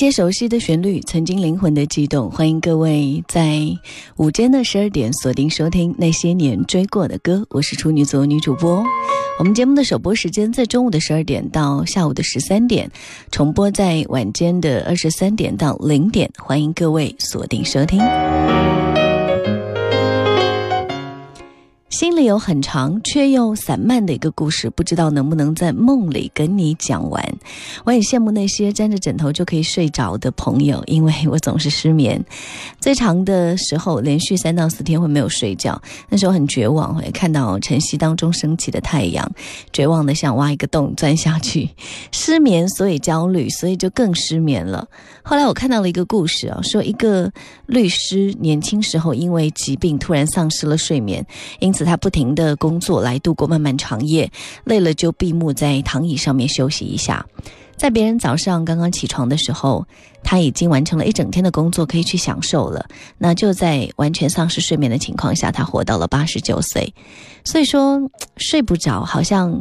些熟悉的旋律，曾经灵魂的悸动。欢迎各位在午间的十二点锁定收听那些年追过的歌。我是处女座女主播。我们节目的首播时间在中午的十二点到下午的十三点，重播在晚间的二十三点到零点。欢迎各位锁定收听。心里有很长却又散漫的一个故事，不知道能不能在梦里跟你讲完。我很羡慕那些沾着枕头就可以睡着的朋友，因为我总是失眠。最长的时候连续三到四天会没有睡觉，那时候很绝望，会看到晨曦当中升起的太阳，绝望的想挖一个洞钻下去。失眠，所以焦虑，所以就更失眠了。后来我看到了一个故事啊，说一个律师年轻时候因为疾病突然丧失了睡眠，因此他。他不停的工作来度过漫漫长夜，累了就闭目在躺椅上面休息一下，在别人早上刚刚起床的时候，他已经完成了一整天的工作，可以去享受了。那就在完全丧失睡眠的情况下，他活到了八十九岁。所以说，睡不着好像，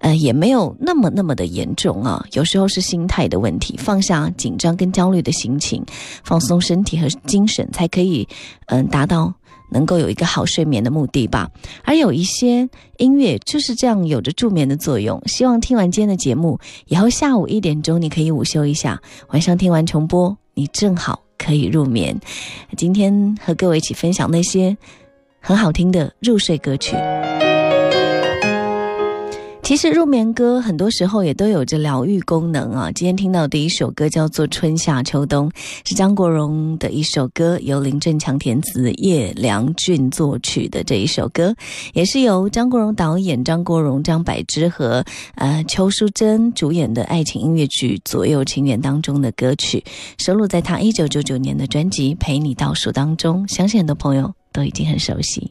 呃，也没有那么那么的严重啊。有时候是心态的问题，放下紧张跟焦虑的心情，放松身体和精神，才可以嗯达到。能够有一个好睡眠的目的吧，而有一些音乐就是这样有着助眠的作用。希望听完今天的节目以后，下午一点钟你可以午休一下，晚上听完重播，你正好可以入眠。今天和各位一起分享那些很好听的入睡歌曲。其实入眠歌很多时候也都有着疗愈功能啊。今天听到的第一首歌叫做《春夏秋冬》，是张国荣的一首歌，由林振强填词、叶良俊作曲的这一首歌，也是由张国荣导演、张国荣、张柏芝和呃邱淑贞主演的爱情音乐剧《左右情缘》当中的歌曲，收录在他一九九九年的专辑《陪你倒数》当中，相信很多朋友都已经很熟悉。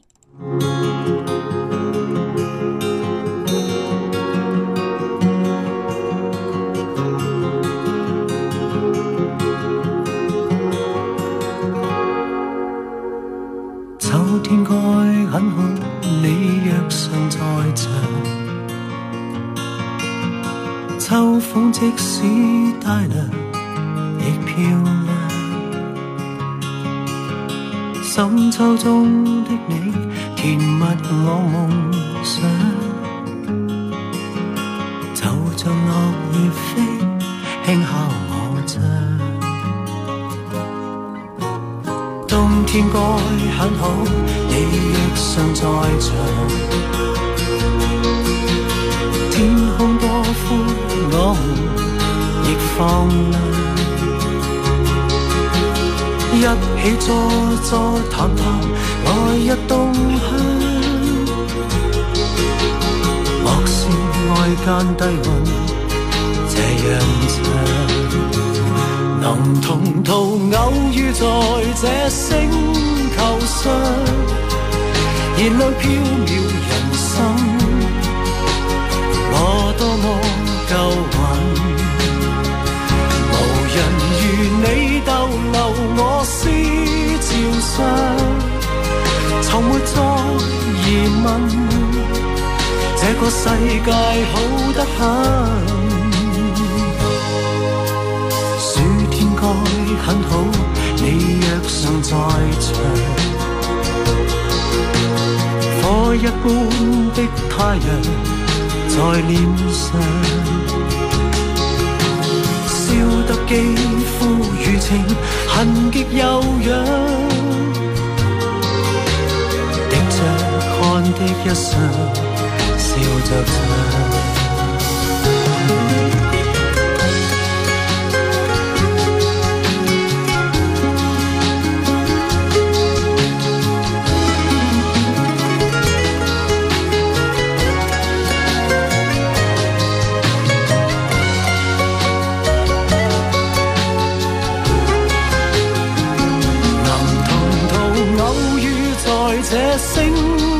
我亦放亮。一起坐坐谈谈来日动向。莫说爱间低温这样长，能同途偶遇在这星球上，燃亮飘渺人生。我多么够。伤，从没再疑问。这个世界好得很，暑天该很好，你若尚在场。火一般的太阳在脸上，烧得肌肤如情，痕极有痒。的一笑着唱。男同途偶遇在这星。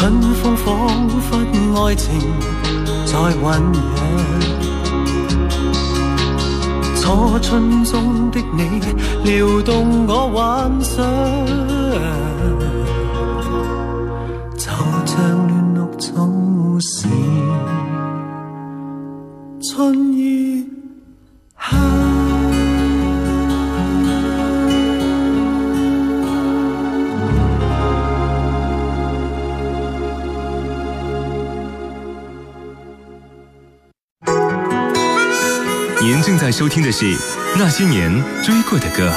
春风仿佛爱情在酝酿，初春中的你撩动我幻想，就像嫩绿草使春意。正在收听的是《那些年追过的歌》。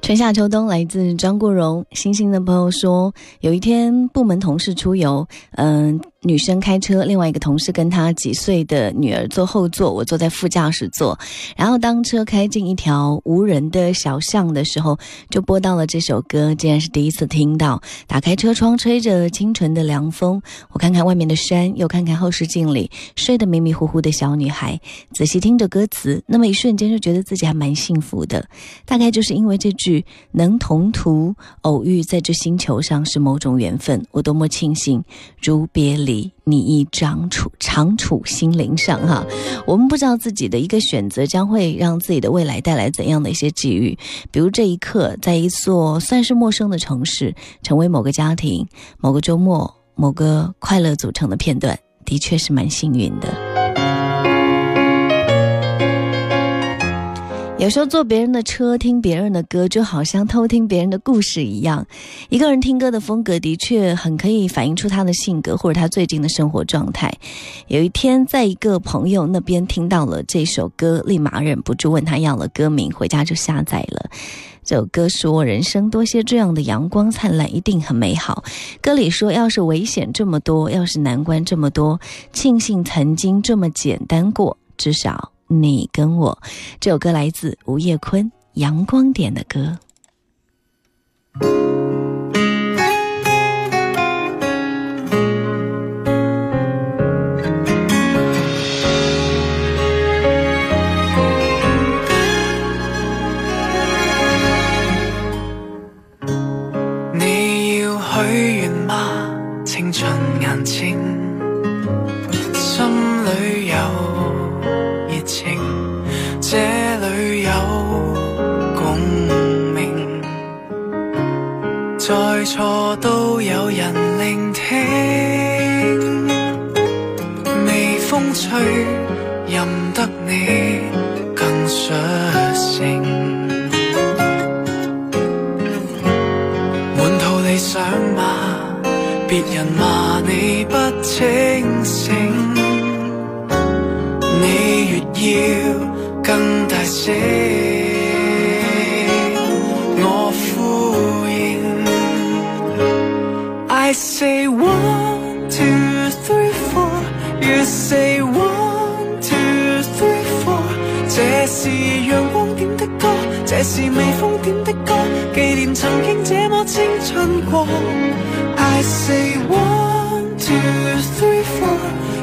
春夏秋冬来自张国荣。星星的朋友说，有一天部门同事出游，嗯。女生开车，另外一个同事跟她几岁的女儿坐后座，我坐在副驾驶座。然后当车开进一条无人的小巷的时候，就播到了这首歌，竟然是第一次听到。打开车窗，吹着清纯的凉风，我看看外面的山，又看看后视镜里睡得迷迷糊糊的小女孩，仔细听着歌词，那么一瞬间就觉得自己还蛮幸福的。大概就是因为这句“能同途偶遇在这星球上是某种缘分”，我多么庆幸，如别离。你一长处，长处心灵上哈。我们不知道自己的一个选择将会让自己的未来带来怎样的一些机遇。比如这一刻，在一座算是陌生的城市，成为某个家庭、某个周末、某个快乐组成的片段，的确是蛮幸运的。有时候坐别人的车听别人的歌，就好像偷听别人的故事一样。一个人听歌的风格的确很可以反映出他的性格或者他最近的生活状态。有一天，在一个朋友那边听到了这首歌，立马忍不住问他要了歌名，回家就下载了。这首歌说：“人生多些这样的阳光灿烂，一定很美好。”歌里说：“要是危险这么多，要是难关这么多，庆幸曾经这么简单过，至少。”你跟我，这首歌来自吴业坤《阳光点》的歌。错都有人聆听，微风吹，任得你更率性。满肚理想吗？别人骂你不清。是未封顶的歌，纪念曾经这么青春过。I say one two three four,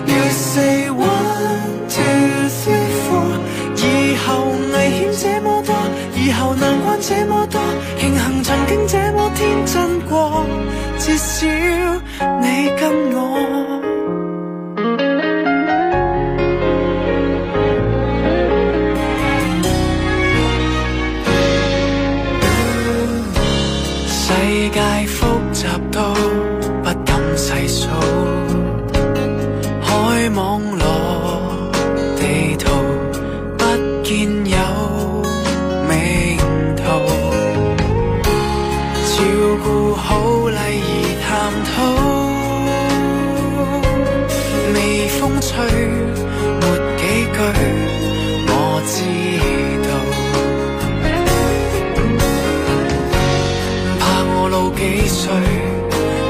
you say one two three four。以后危险这么多，以后难关这么多，庆幸曾经这么天真过，至少。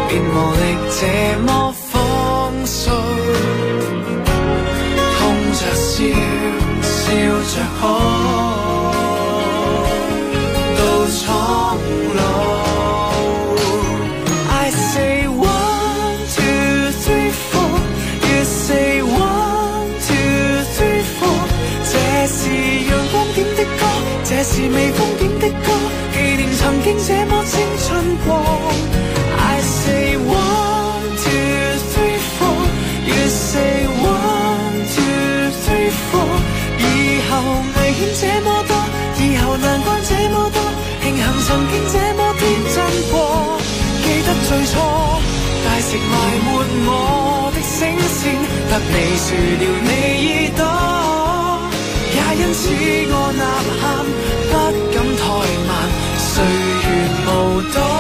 便无力这么放骚，痛着笑，笑着哭，到苍老。I say one two three four，you say one two three four，这是阳光点的歌，这是未。曾经这么天真过，记得最初，大石埋没我的声线，得你垂了你耳朵，也因此我呐喊，不敢怠慢，岁月无多。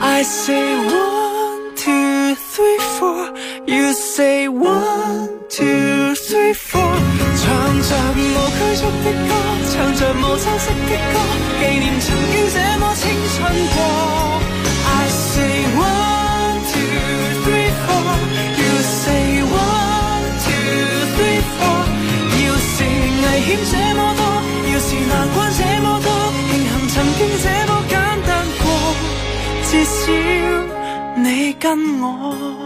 I say one two three four, you say one two. Three four，唱着无拘束的歌，唱着无珍惜的歌，纪念曾经这么青春过。I say one two three four，you say one two three four。要是危险这么多，要是难关这么多，庆幸曾经这么简单过，至少你跟我。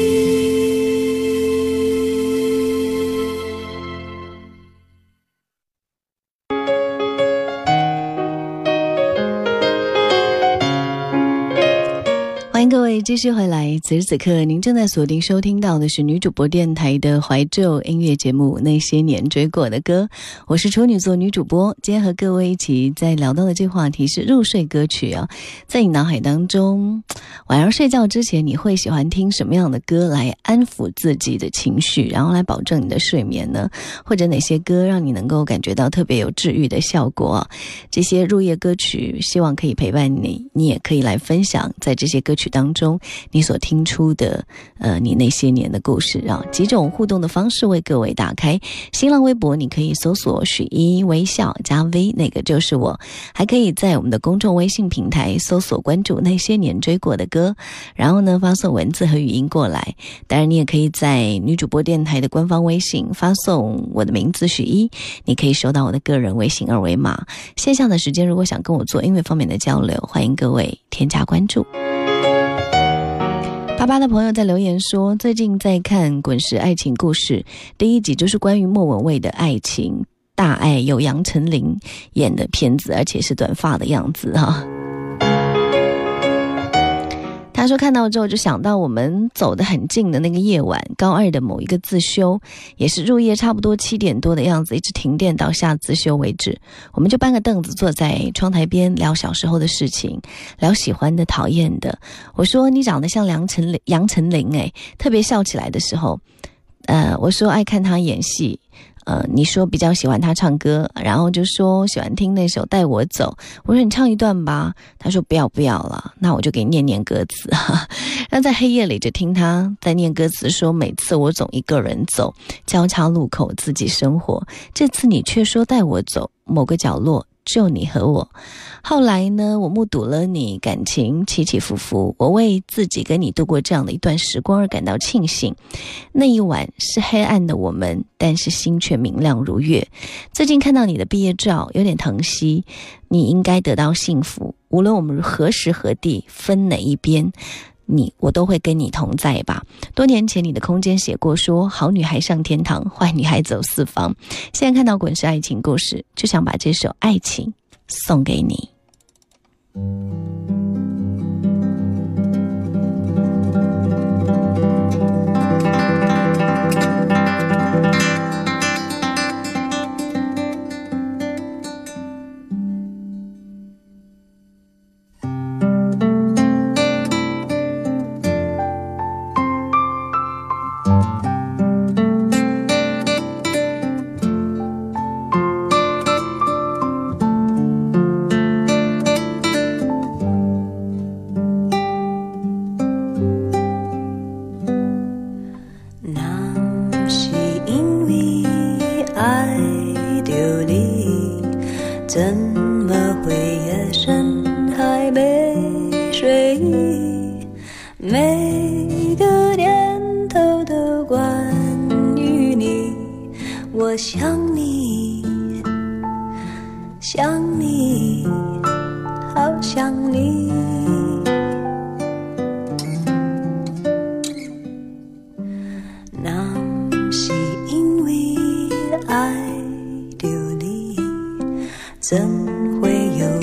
继续回来，此时此刻您正在锁定收听到的是女主播电台的怀旧音乐节目《那些年追过的歌》，我是处女座女主播。今天和各位一起在聊到的这话题是入睡歌曲啊，在你脑海当中，晚上睡觉之前你会喜欢听什么样的歌来安抚自己的情绪，然后来保证你的睡眠呢？或者哪些歌让你能够感觉到特别有治愈的效果？这些入夜歌曲，希望可以陪伴你，你也可以来分享在这些歌曲当中。你所听出的，呃，你那些年的故事，啊。几种互动的方式为各位打开。新浪微博，你可以搜索“许一微笑”加 V，那个就是我。还可以在我们的公众微信平台搜索关注“那些年追过的歌”，然后呢发送文字和语音过来。当然，你也可以在女主播电台的官方微信发送我的名字“许一”，你可以收到我的个人微信二维码。线下的时间，如果想跟我做音乐方面的交流，欢迎各位添加关注。阿巴的朋友在留言说，最近在看《滚石爱情故事》，第一集就是关于莫文蔚的爱情大爱，有杨丞琳演的片子，而且是短发的样子哈。他说看到之后就想到我们走得很近的那个夜晚，高二的某一个自修，也是入夜差不多七点多的样子，一直停电到下自修为止，我们就搬个凳子坐在窗台边聊小时候的事情，聊喜欢的、讨厌的。我说你长得像梁丞杨丞琳，哎，特别笑起来的时候，呃，我说爱看他演戏。呃，你说比较喜欢他唱歌，然后就说喜欢听那首《带我走》。我说你唱一段吧，他说不要不要了。那我就给念念歌词。那在黑夜里就听他在念歌词，说每次我总一个人走，交叉路口自己生活。这次你却说带我走，某个角落。就你和我。后来呢？我目睹了你感情起起伏伏，我为自己跟你度过这样的一段时光而感到庆幸。那一晚是黑暗的，我们，但是心却明亮如月。最近看到你的毕业照，有点疼惜。你应该得到幸福。无论我们何时何地，分哪一边。你我都会跟你同在吧。多年前你的空间写过说：“好女孩上天堂，坏女孩走四方。”现在看到《滚石》爱情故事，就想把这首《爱情》送给你。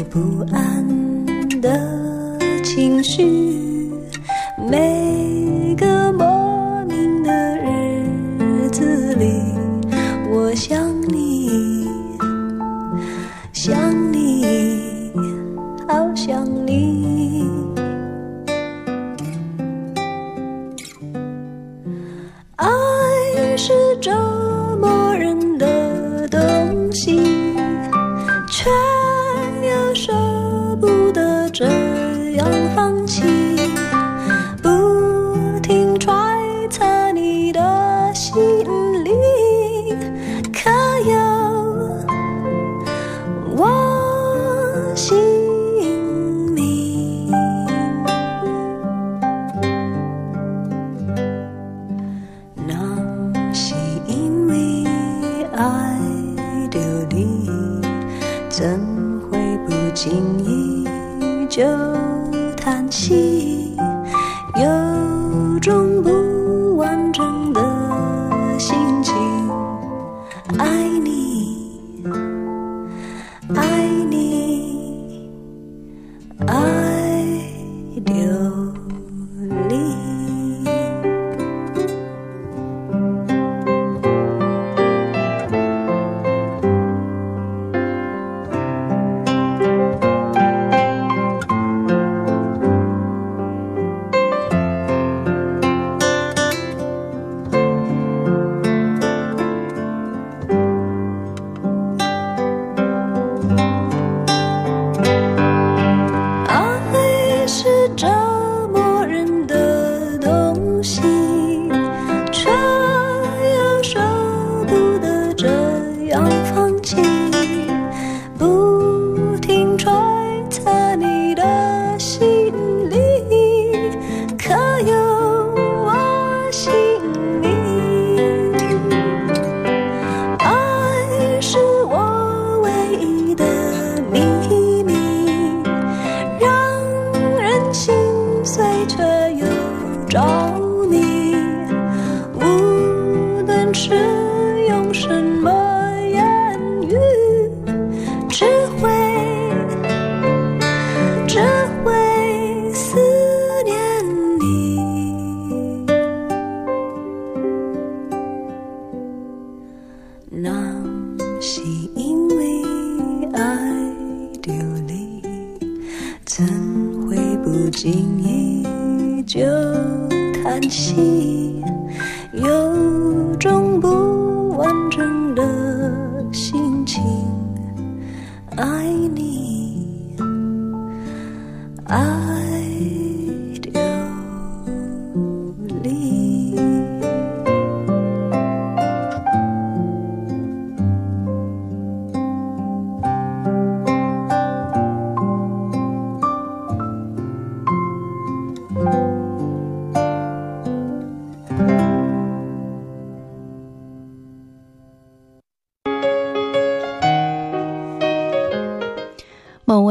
不安的情绪，没。什么？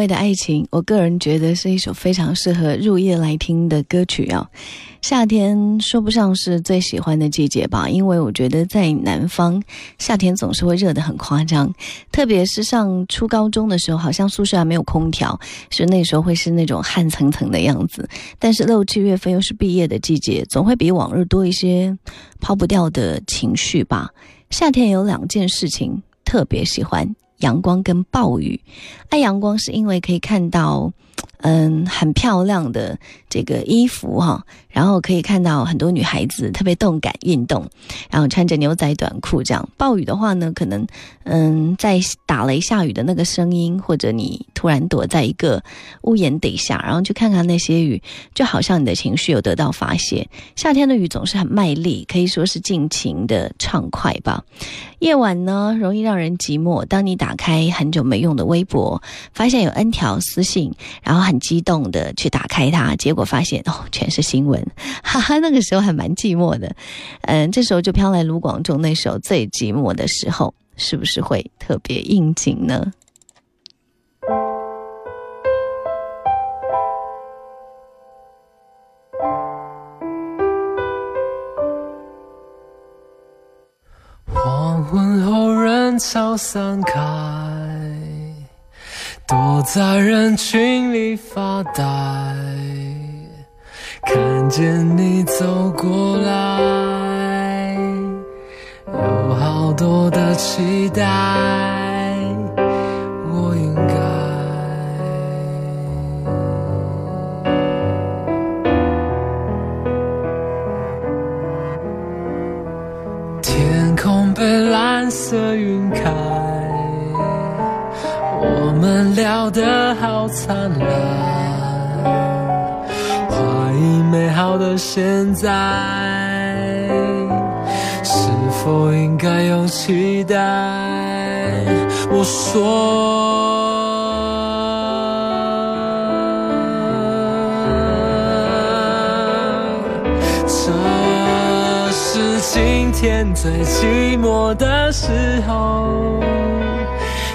的爱情，我个人觉得是一首非常适合入夜来听的歌曲哦。夏天说不上是最喜欢的季节吧，因为我觉得在南方，夏天总是会热得很夸张。特别是上初高中的时候，好像宿舍还没有空调，是那时候会是那种汗层层的样子。但是六七月份又是毕业的季节，总会比往日多一些抛不掉的情绪吧。夏天有两件事情特别喜欢。阳光跟暴雨，爱阳光是因为可以看到。嗯，很漂亮的这个衣服哈，然后可以看到很多女孩子特别动感运动，然后穿着牛仔短裤这样。暴雨的话呢，可能嗯，在打雷下雨的那个声音，或者你突然躲在一个屋檐底下，然后去看看那些雨，就好像你的情绪有得到发泄。夏天的雨总是很卖力，可以说是尽情的畅快吧。夜晚呢，容易让人寂寞。当你打开很久没用的微博，发现有 N 条私信。然后很激动的去打开它，结果发现哦，全是新闻，哈哈，那个时候还蛮寂寞的，嗯，这时候就飘来卢广仲那首《最寂寞的时候》，是不是会特别应景呢？黄昏后，人潮散开。躲在人群里发呆，看见你走过来，有好多的期待。是否应该有期待？我说，这是今天最寂寞的时候。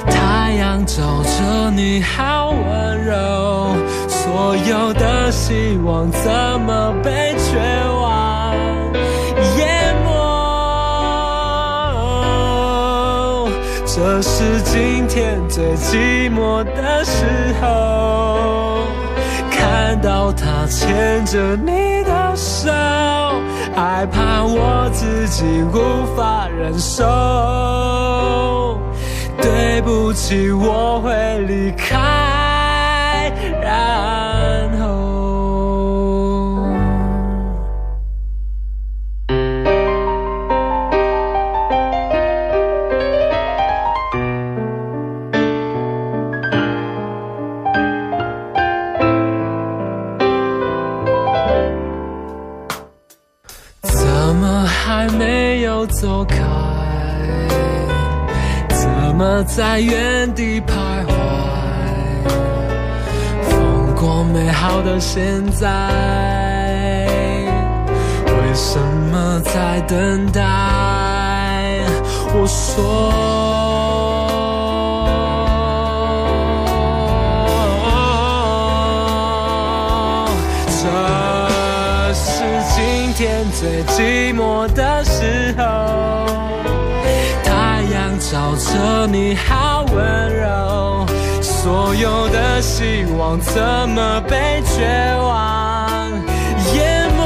太阳照着你，好温柔。所有的希望怎么被绝是今天最寂寞的时候，看到他牵着你的手，害怕我自己无法忍受。对不起，我会离开。这是今天最寂寞的时候，太阳照着你好温柔，所有的希望怎么被绝望淹没？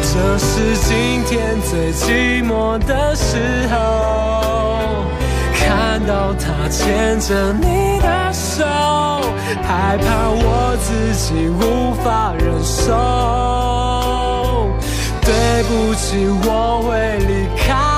这是今天最寂寞的时候，看到他牵着你的手。害怕我自己无法忍受，对不起，我会离开。